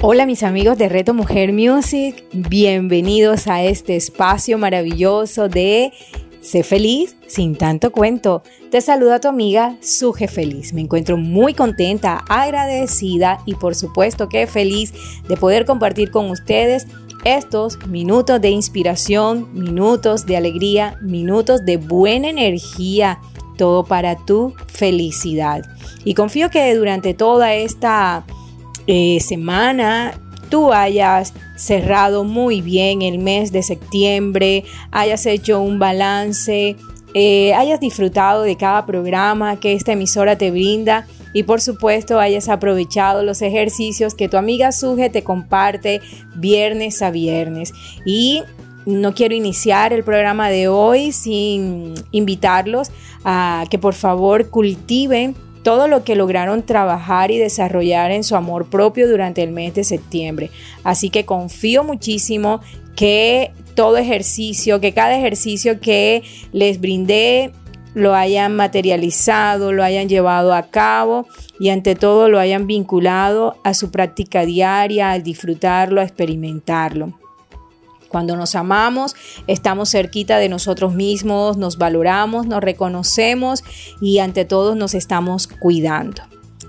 Hola mis amigos de Reto Mujer Music, bienvenidos a este espacio maravilloso de Sé feliz sin tanto cuento. Te saluda tu amiga Suje Feliz. Me encuentro muy contenta, agradecida y por supuesto que feliz de poder compartir con ustedes estos minutos de inspiración, minutos de alegría, minutos de buena energía, todo para tu felicidad. Y confío que durante toda esta eh, semana tú hayas cerrado muy bien el mes de septiembre, hayas hecho un balance, eh, hayas disfrutado de cada programa que esta emisora te brinda y por supuesto hayas aprovechado los ejercicios que tu amiga Suje te comparte viernes a viernes. Y no quiero iniciar el programa de hoy sin invitarlos a que por favor cultiven todo lo que lograron trabajar y desarrollar en su amor propio durante el mes de septiembre. Así que confío muchísimo que todo ejercicio, que cada ejercicio que les brindé lo hayan materializado, lo hayan llevado a cabo y ante todo lo hayan vinculado a su práctica diaria, al disfrutarlo, a experimentarlo. Cuando nos amamos, estamos cerquita de nosotros mismos, nos valoramos, nos reconocemos y ante todo nos estamos cuidando.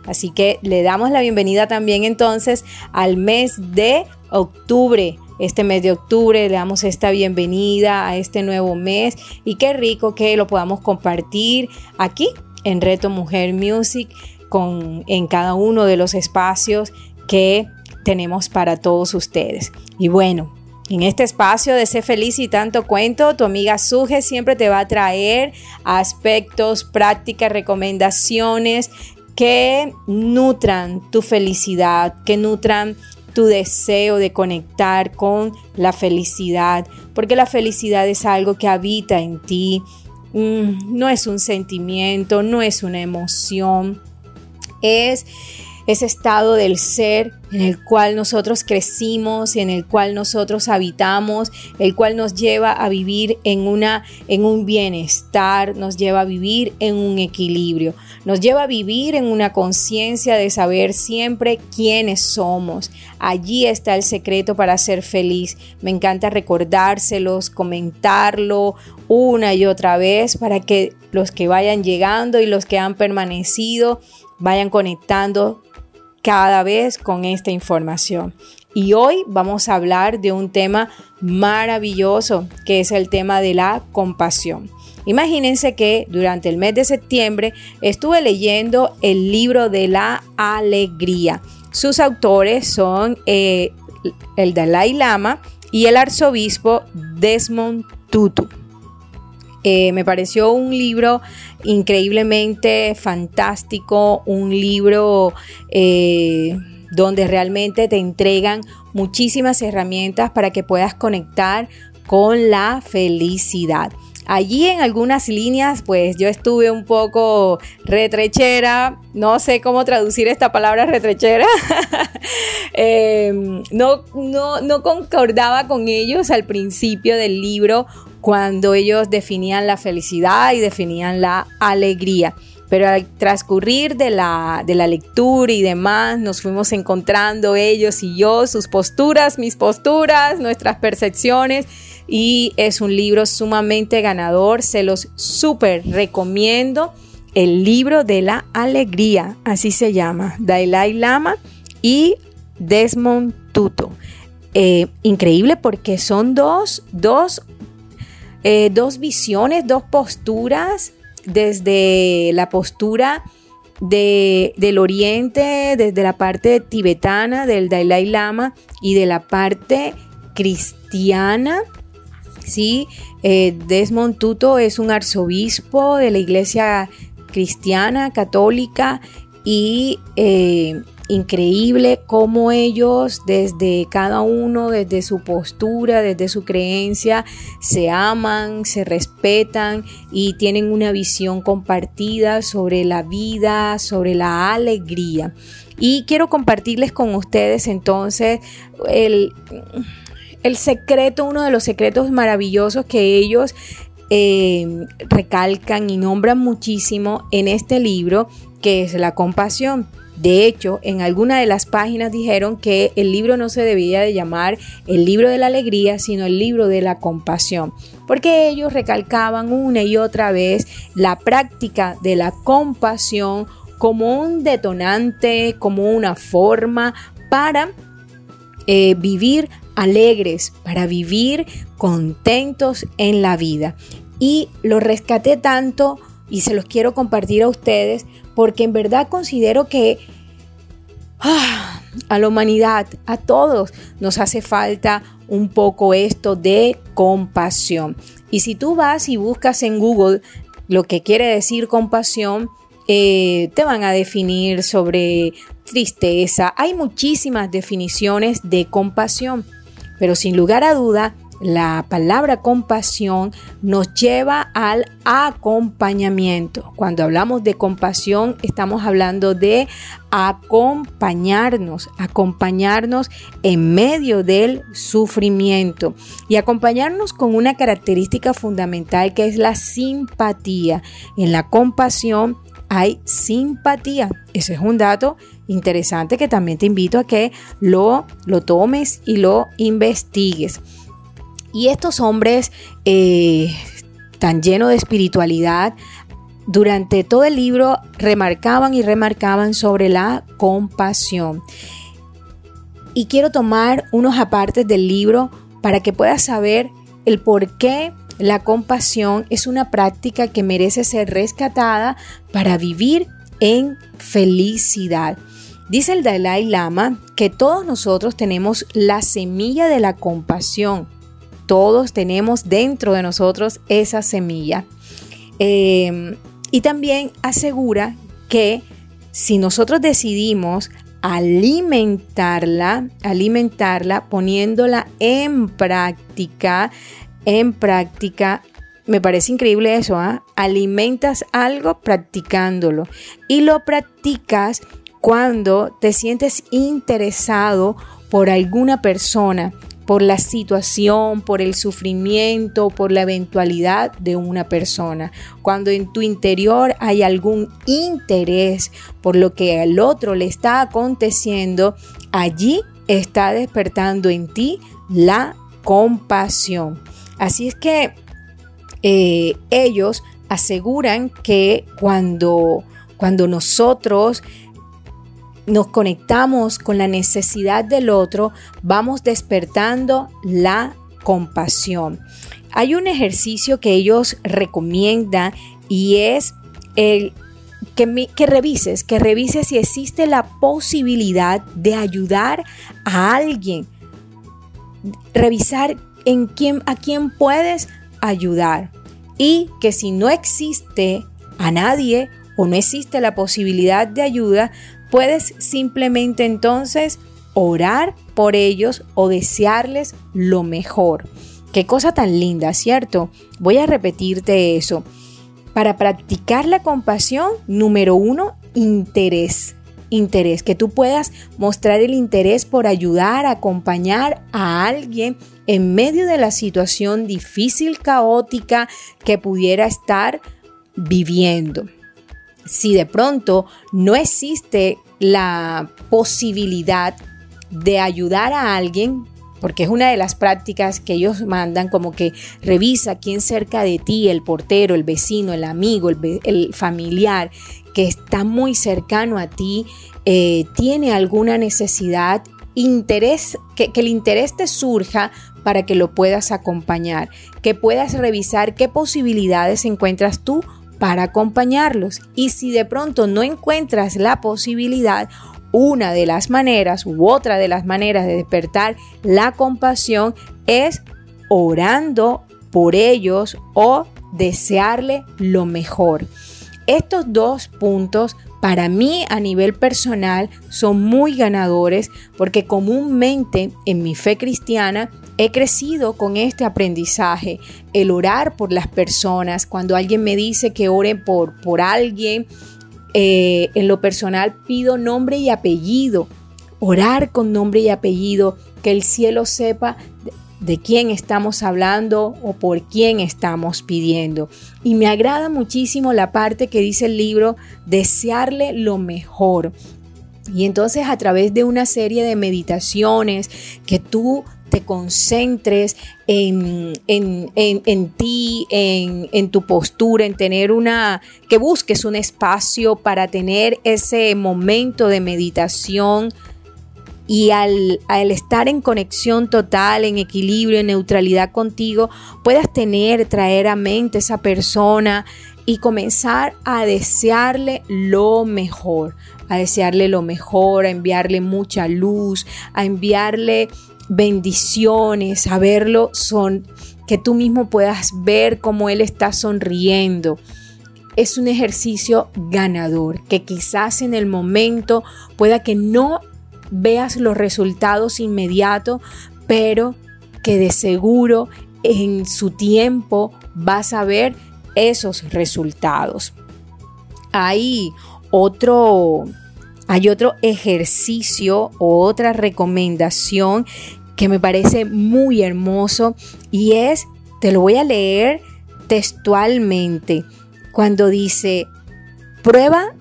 Así que le damos la bienvenida también entonces al mes de octubre. Este mes de octubre le damos esta bienvenida a este nuevo mes y qué rico que lo podamos compartir aquí en Reto Mujer Music con, en cada uno de los espacios que tenemos para todos ustedes. Y bueno, en este espacio de Ser Feliz y Tanto Cuento, tu amiga Suje siempre te va a traer aspectos, prácticas, recomendaciones que nutran tu felicidad, que nutran tu deseo de conectar con la felicidad, porque la felicidad es algo que habita en ti, mm, no es un sentimiento, no es una emoción, es ese estado del ser en el cual nosotros crecimos, en el cual nosotros habitamos, el cual nos lleva a vivir en una en un bienestar, nos lleva a vivir en un equilibrio, nos lleva a vivir en una conciencia de saber siempre quiénes somos. Allí está el secreto para ser feliz. Me encanta recordárselos, comentarlo una y otra vez para que los que vayan llegando y los que han permanecido vayan conectando cada vez con esta información. Y hoy vamos a hablar de un tema maravilloso, que es el tema de la compasión. Imagínense que durante el mes de septiembre estuve leyendo el libro de la alegría. Sus autores son eh, el Dalai Lama y el arzobispo Desmond Tutu. Eh, me pareció un libro increíblemente fantástico, un libro eh, donde realmente te entregan muchísimas herramientas para que puedas conectar con la felicidad. Allí en algunas líneas, pues yo estuve un poco retrechera, no sé cómo traducir esta palabra retrechera, em, no, no, no concordaba con ellos al principio del libro cuando ellos definían la felicidad y definían la alegría. Pero al transcurrir de la, de la lectura y demás, nos fuimos encontrando ellos y yo, sus posturas, mis posturas, nuestras percepciones. Y es un libro sumamente ganador, se los súper recomiendo. El libro de la alegría, así se llama, Dalai Lama y Desmond Tutu. Eh, increíble porque son dos, dos eh, dos visiones, dos posturas, desde la postura del oriente, desde la parte tibetana del Dalai Lama y de la parte cristiana. ¿sí? Eh, Desmond Tutu es un arzobispo de la iglesia cristiana, católica, y eh, increíble cómo ellos desde cada uno, desde su postura, desde su creencia, se aman, se respetan y tienen una visión compartida sobre la vida, sobre la alegría. Y quiero compartirles con ustedes entonces el, el secreto, uno de los secretos maravillosos que ellos eh, recalcan y nombran muchísimo en este libro, que es la compasión. De hecho, en alguna de las páginas dijeron que el libro no se debía de llamar el libro de la alegría, sino el libro de la compasión, porque ellos recalcaban una y otra vez la práctica de la compasión como un detonante, como una forma para eh, vivir alegres, para vivir contentos en la vida. Y lo rescaté tanto y se los quiero compartir a ustedes porque en verdad considero que ah, a la humanidad, a todos, nos hace falta un poco esto de compasión. Y si tú vas y buscas en Google lo que quiere decir compasión, eh, te van a definir sobre tristeza. Hay muchísimas definiciones de compasión, pero sin lugar a duda, la palabra compasión nos lleva al acompañamiento. Cuando hablamos de compasión, estamos hablando de acompañarnos, acompañarnos en medio del sufrimiento y acompañarnos con una característica fundamental que es la simpatía. En la compasión hay simpatía. Ese es un dato interesante que también te invito a que lo, lo tomes y lo investigues. Y estos hombres eh, tan llenos de espiritualidad, durante todo el libro remarcaban y remarcaban sobre la compasión. Y quiero tomar unos apartes del libro para que puedas saber el por qué la compasión es una práctica que merece ser rescatada para vivir en felicidad. Dice el Dalai Lama que todos nosotros tenemos la semilla de la compasión todos tenemos dentro de nosotros esa semilla. Em, y también asegura que si nosotros decidimos alimentarla, alimentarla poniéndola en práctica, en práctica, me parece increíble eso, ¿ah? alimentas algo practicándolo y lo practicas cuando te sientes interesado por alguna persona por la situación, por el sufrimiento, por la eventualidad de una persona. Cuando en tu interior hay algún interés por lo que al otro le está aconteciendo, allí está despertando en ti la compasión. Así es que eh, ellos aseguran que cuando, cuando nosotros nos conectamos con la necesidad del otro, vamos despertando la compasión. Hay un ejercicio que ellos recomiendan y es el que, que, revises, que revises si existe la posibilidad de ayudar a alguien. Revisar en quién, a quién puedes ayudar. Y que si no existe a nadie o no existe la posibilidad de ayuda, Puedes simplemente entonces orar por ellos o desearles lo mejor. Qué cosa tan linda, ¿cierto? Voy a repetirte eso. Para practicar la compasión, número uno, interés. Interés, que tú puedas mostrar el interés por ayudar, acompañar a alguien en medio de la situación difícil, caótica que pudiera estar viviendo si de pronto no existe la posibilidad de ayudar a alguien, porque es una de las prácticas que ellos mandan, como que revisa quién cerca de ti, el portero, el vecino, el amigo, el, familiar que está muy cercano a ti, eh, tiene alguna necesidad, interés, que, que el interés te surja para que lo puedas acompañar, que puedas revisar qué posibilidades encuentras tú para acompañarlos. Y si de pronto no encuentras la posibilidad, una de las maneras u otra de las maneras de despertar la compasión es orando por ellos o desearle lo mejor. Estos dos puntos para mí a nivel personal son muy ganadores porque comúnmente en mi fe cristiana he crecido con este aprendizaje, el orar por las personas, cuando alguien me dice que oren por, por alguien, eh, en lo personal pido nombre y apellido, orar con nombre y apellido, que el cielo sepa de quién estamos hablando o por quién estamos pidiendo. Y me agrada muchísimo la parte que dice el libro, desearle lo mejor. Y entonces a través de una serie de meditaciones que tú te concentres en, en, ti, en, tu postura, en tener una, que busques un espacio para tener ese momento de meditación y al, estar en conexión total, en equilibrio, en neutralidad contigo, puedas tener, traer a mente esa persona y comenzar a desearle lo mejor, a desearle lo mejor, a enviarle mucha luz, a enviarle bendiciones, a verlo son que tú mismo puedas ver cómo él está sonriendo. Es un ejercicio ganador que quizás en el momento pueda que no veas los resultados inmediatos, pero que de seguro en su tiempo vas a ver esos resultados. Hay otro, hay otro ejercicio o otra recomendación que me parece muy hermoso y es, te lo voy a leer textualmente, cuando dice, prueba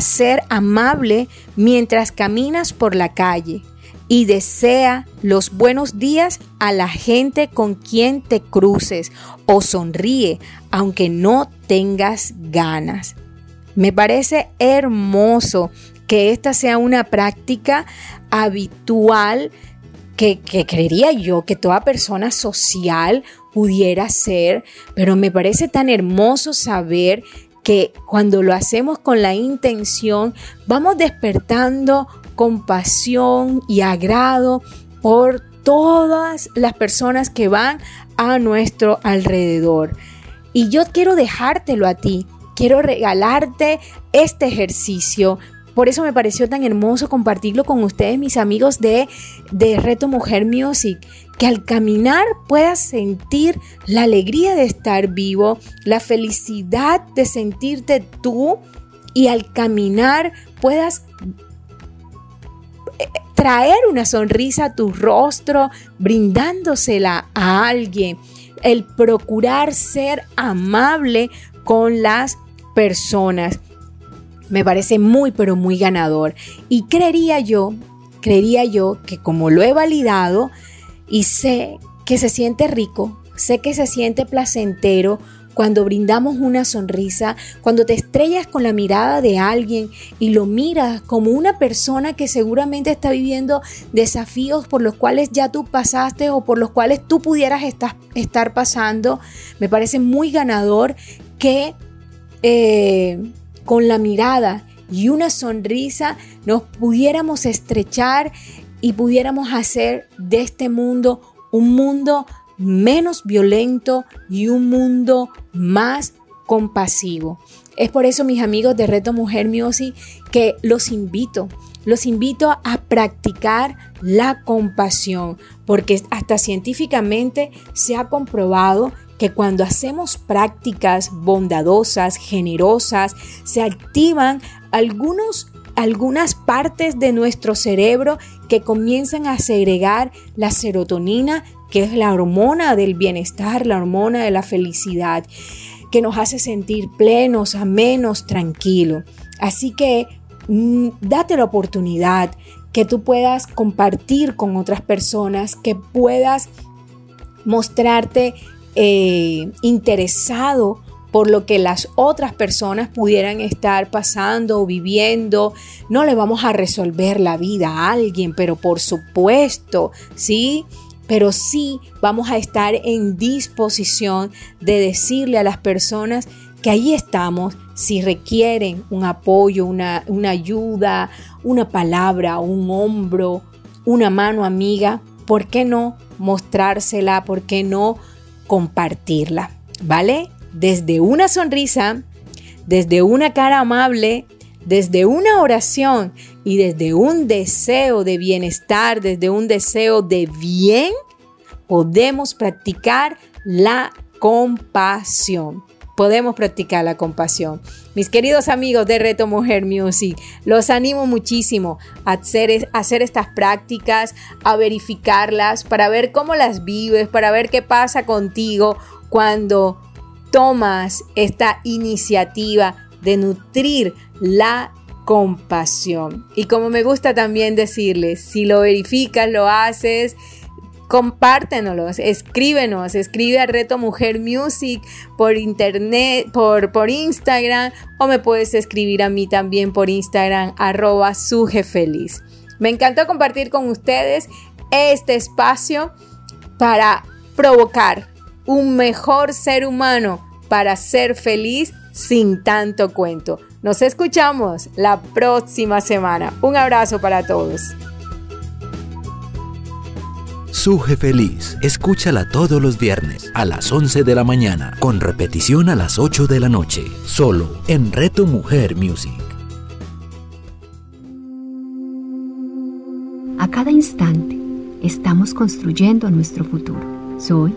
ser amable mientras caminas por la calle y desea los buenos días a la gente con quien te cruces o sonríe aunque no tengas ganas. Me parece hermoso que esta sea una práctica habitual que, que, creería yo que toda persona social pudiera ser, pero me parece tan hermoso saber que cuando lo hacemos con la intención, vamos despertando compasión y agrado por todas las personas que van a nuestro alrededor. Y yo quiero dejártelo a ti, quiero regalarte este ejercicio. Por eso me pareció tan hermoso compartirlo con ustedes, mis amigos de, de Reto Mujer Music, que al caminar puedas sentir la alegría de estar vivo, la felicidad de sentirte tú y al caminar puedas eh, traer una sonrisa a tu rostro, brindándosela a alguien, el procurar ser amable con las personas me parece muy pero muy ganador. Y creería yo, creería yo que como lo he validado y sé que se siente rico, sé que se siente placentero cuando brindamos una sonrisa, cuando te estrellas con la mirada de alguien y lo miras como una persona que seguramente está viviendo desafíos por los cuales ya tú pasaste o por los cuales tú pudieras estar, pasando, me parece muy ganador que eh, con la mirada y una sonrisa nos pudiéramos estrechar y pudiéramos hacer de este mundo un mundo menos violento y un mundo más compasivo. Es por eso, mis amigos de Reto Mujer Music, que los invito, los invito a practicar la compasión, porque hasta científicamente se ha comprobado que cuando hacemos prácticas bondadosas, generosas, se activan algunos algunas partes de nuestro cerebro que comienzan a segregar la serotonina, que es la hormona del bienestar, la hormona de la felicidad, que nos hace sentir plenos, amenos, tranquilos. Así que mm, date la oportunidad que tú puedas compartir con otras personas, que puedas mostrarte eh, interesado por lo que las otras personas pudieran estar pasando o viviendo. No le vamos a resolver la vida a alguien, pero por supuesto, sí, pero sí vamos a estar en disposición de decirle a las personas que ahí estamos si requieren un apoyo, una, una ayuda, una palabra, un hombro, una mano amiga. ¿Por qué no mostrársela? ¿Por qué no compartirla, ¿vale? Desde una sonrisa, desde una cara amable, desde una oración y desde un deseo de bienestar, desde un deseo de bien, podemos practicar la compasión. Podemos practicar la compasión. Mis queridos amigos de Reto Mujer Music, los animo muchísimo a hacer, a hacer estas prácticas, a verificarlas, para ver cómo las vives, para ver qué pasa contigo cuando tomas esta iniciativa de nutrir la compasión. Y como me gusta también decirles, si lo verificas, lo haces, compártenos, escríbenos, escribe a Reto Mujer Music por internet, por, por Instagram o me puedes escribir a mí también por Instagram arroba sujefeliz. Me encantó compartir con ustedes este espacio para provocar un mejor ser humano para ser feliz sin tanto cuento. Nos escuchamos la próxima semana. Un abrazo para todos. Suje Feliz, escúchala todos los viernes a las 11 de la mañana, con repetición a las 8 de la noche, solo en Reto Mujer Music. A cada instante estamos construyendo nuestro futuro. Soy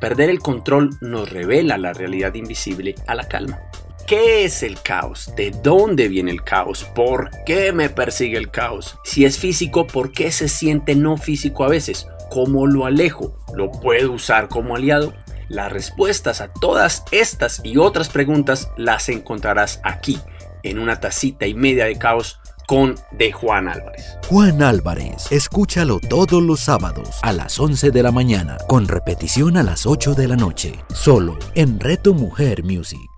Perder el control nos revela la realidad invisible a la calma. ¿Qué es el caos? ¿De dónde viene el caos? ¿Por qué me persigue el caos? Si es físico, ¿por qué se siente no físico a veces? ¿Cómo lo alejo? ¿Lo puedo usar como aliado? Las respuestas a todas estas y otras preguntas las encontrarás aquí, en una tacita y media de caos con de Juan Álvarez. Juan Álvarez, escúchalo todos los sábados a las 11 de la mañana, con repetición a las 8 de la noche, solo en Reto Mujer Music.